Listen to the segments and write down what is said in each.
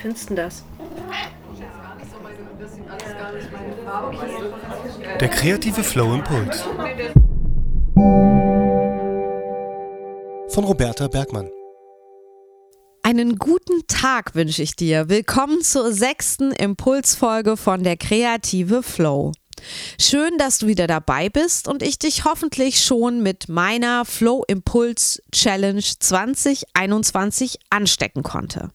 findest du das? Der kreative Flow Impuls. Von Roberta Bergmann. Einen guten Tag wünsche ich dir. Willkommen zur sechsten Impulsfolge von der kreative Flow. Schön, dass du wieder dabei bist und ich dich hoffentlich schon mit meiner Flow Impuls Challenge 2021 anstecken konnte.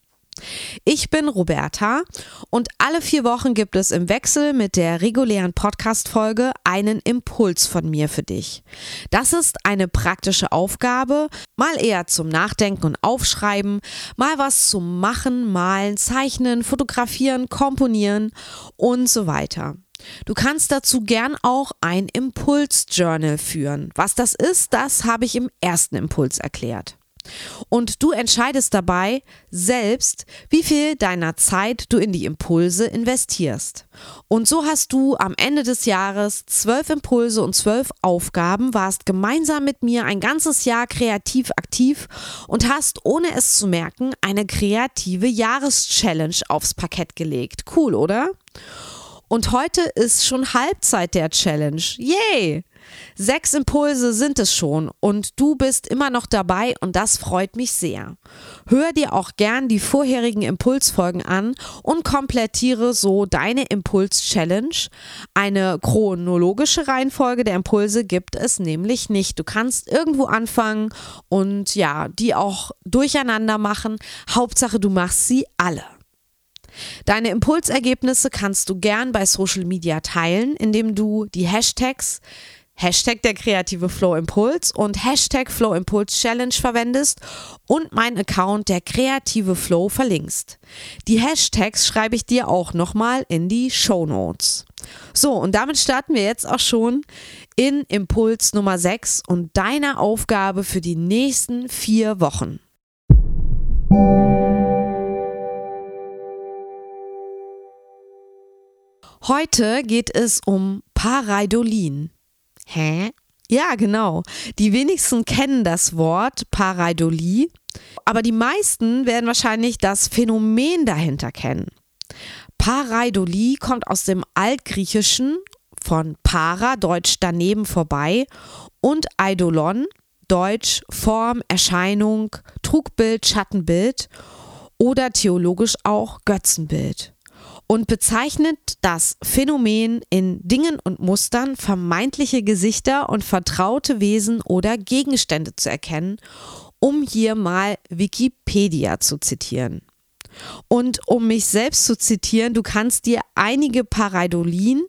Ich bin Roberta und alle vier Wochen gibt es im Wechsel mit der regulären Podcast-Folge einen Impuls von mir für dich. Das ist eine praktische Aufgabe, mal eher zum Nachdenken und Aufschreiben, mal was zum Machen, Malen, Zeichnen, Fotografieren, Komponieren und so weiter. Du kannst dazu gern auch ein Impuls-Journal führen. Was das ist, das habe ich im ersten Impuls erklärt. Und du entscheidest dabei selbst, wie viel deiner Zeit du in die Impulse investierst. Und so hast du am Ende des Jahres zwölf Impulse und zwölf Aufgaben, warst gemeinsam mit mir ein ganzes Jahr kreativ aktiv und hast, ohne es zu merken, eine kreative Jahreschallenge aufs Parkett gelegt. Cool, oder? Und heute ist schon Halbzeit der Challenge. Yay! Sechs Impulse sind es schon und du bist immer noch dabei und das freut mich sehr. Hör dir auch gern die vorherigen Impulsfolgen an und komplettiere so deine Impuls-Challenge. Eine chronologische Reihenfolge der Impulse gibt es nämlich nicht. Du kannst irgendwo anfangen und ja, die auch durcheinander machen. Hauptsache, du machst sie alle. Deine Impulsergebnisse kannst du gern bei Social Media teilen, indem du die Hashtags Hashtag der kreative Flow Impuls und Hashtag Flow Impuls Challenge verwendest und mein Account der kreative Flow verlinkst. Die Hashtags schreibe ich dir auch nochmal in die Show Notes. So, und damit starten wir jetzt auch schon in Impuls Nummer 6 und deiner Aufgabe für die nächsten vier Wochen. Heute geht es um Pareidolin. Hä? Ja, genau. Die wenigsten kennen das Wort Pareidolie, aber die meisten werden wahrscheinlich das Phänomen dahinter kennen. Pareidolie kommt aus dem Altgriechischen von para, deutsch daneben vorbei, und Eidolon, deutsch Form, Erscheinung, Trugbild, Schattenbild oder theologisch auch Götzenbild und bezeichnet das Phänomen in Dingen und Mustern vermeintliche Gesichter und vertraute Wesen oder Gegenstände zu erkennen, um hier mal Wikipedia zu zitieren. Und um mich selbst zu zitieren, du kannst dir einige Pareidolien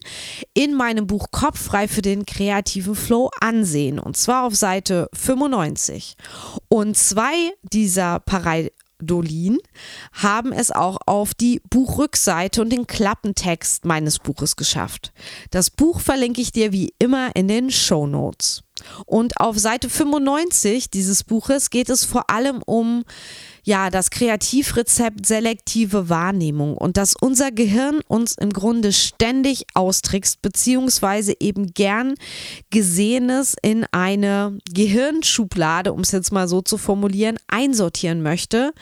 in meinem Buch Kopffrei für den kreativen Flow ansehen. Und zwar auf Seite 95. Und zwei dieser Pareidolien Dolin haben es auch auf die Buchrückseite und den Klappentext meines Buches geschafft. Das Buch verlinke ich dir wie immer in den Show Notes. Und auf Seite 95 dieses Buches geht es vor allem um ja, das Kreativrezept selektive Wahrnehmung und dass unser Gehirn uns im Grunde ständig austrickst, beziehungsweise eben gern Gesehenes in eine Gehirnschublade, um es jetzt mal so zu formulieren, einsortieren möchte,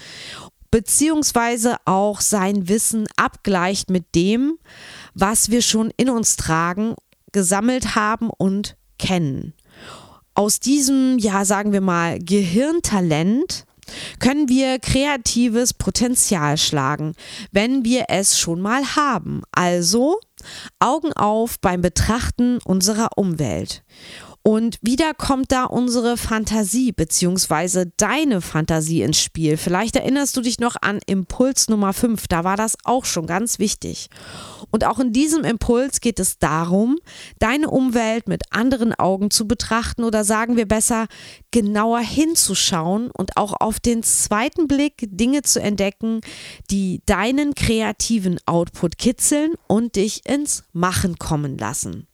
beziehungsweise auch sein Wissen abgleicht mit dem, was wir schon in uns tragen, gesammelt haben und kennen. Aus diesem, ja, sagen wir mal, Gehirntalent können wir kreatives Potenzial schlagen, wenn wir es schon mal haben. Also Augen auf beim Betrachten unserer Umwelt. Und wieder kommt da unsere Fantasie beziehungsweise deine Fantasie ins Spiel. Vielleicht erinnerst du dich noch an Impuls Nummer 5, da war das auch schon ganz wichtig. Und auch in diesem Impuls geht es darum, deine Umwelt mit anderen Augen zu betrachten oder sagen wir besser, genauer hinzuschauen und auch auf den zweiten Blick Dinge zu entdecken, die deinen kreativen Output kitzeln und dich ins Machen kommen lassen.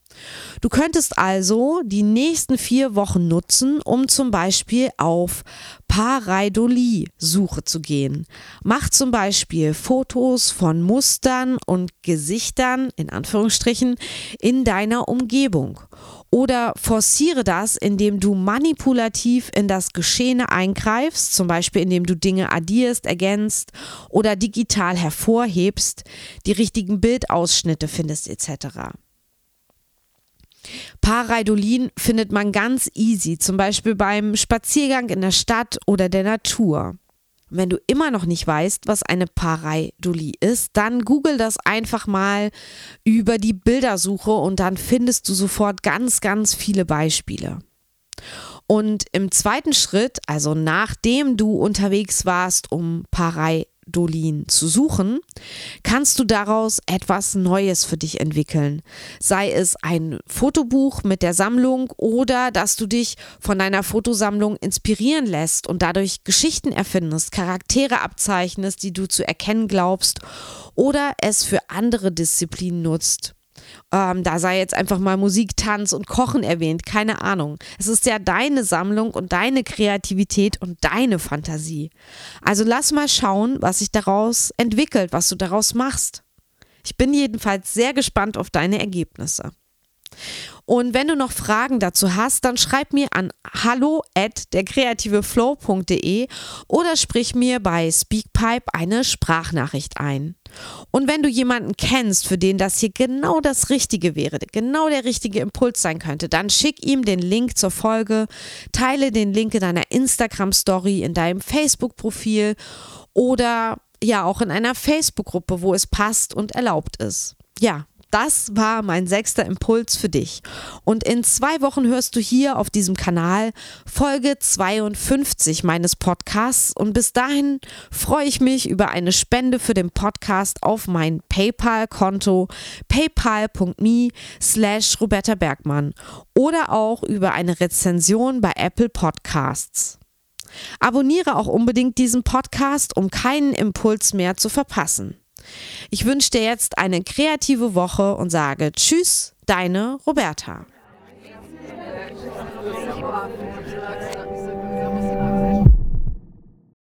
Du könntest also die nächsten vier Wochen nutzen, um zum Beispiel auf Pareidolie-Suche zu gehen. Mach zum Beispiel Fotos von Mustern und Gesichtern, in Anführungsstrichen, in deiner Umgebung. Oder forciere das, indem du manipulativ in das Geschehene eingreifst, zum Beispiel indem du Dinge addierst, ergänzt oder digital hervorhebst, die richtigen Bildausschnitte findest etc. Pareidolin findet man ganz easy, zum Beispiel beim Spaziergang in der Stadt oder der Natur. Wenn du immer noch nicht weißt, was eine Pareidolie ist, dann google das einfach mal über die Bildersuche und dann findest du sofort ganz, ganz viele Beispiele. Und im zweiten Schritt, also nachdem du unterwegs warst, um Parei Dolin zu suchen, kannst du daraus etwas Neues für dich entwickeln. Sei es ein Fotobuch mit der Sammlung oder dass du dich von deiner Fotosammlung inspirieren lässt und dadurch Geschichten erfindest, Charaktere abzeichnest, die du zu erkennen glaubst oder es für andere Disziplinen nutzt. Ähm, da sei jetzt einfach mal Musik, Tanz und Kochen erwähnt, keine Ahnung. Es ist ja deine Sammlung und deine Kreativität und deine Fantasie. Also lass mal schauen, was sich daraus entwickelt, was du daraus machst. Ich bin jedenfalls sehr gespannt auf deine Ergebnisse. Und wenn du noch Fragen dazu hast, dann schreib mir an hallo at derkreativeflow.de oder sprich mir bei Speakpipe eine Sprachnachricht ein. Und wenn du jemanden kennst, für den das hier genau das Richtige wäre, genau der richtige Impuls sein könnte, dann schick ihm den Link zur Folge, teile den Link in deiner Instagram-Story, in deinem Facebook-Profil oder ja auch in einer Facebook-Gruppe, wo es passt und erlaubt ist. Ja, das war mein sechster Impuls für dich. Und in zwei Wochen hörst du hier auf diesem Kanal Folge 52 meines Podcasts. Und bis dahin freue ich mich über eine Spende für den Podcast auf mein PayPal-Konto paypal.me slash Roberta Bergmann oder auch über eine Rezension bei Apple Podcasts. Abonniere auch unbedingt diesen Podcast, um keinen Impuls mehr zu verpassen. Ich wünsche dir jetzt eine kreative Woche und sage Tschüss, deine Roberta.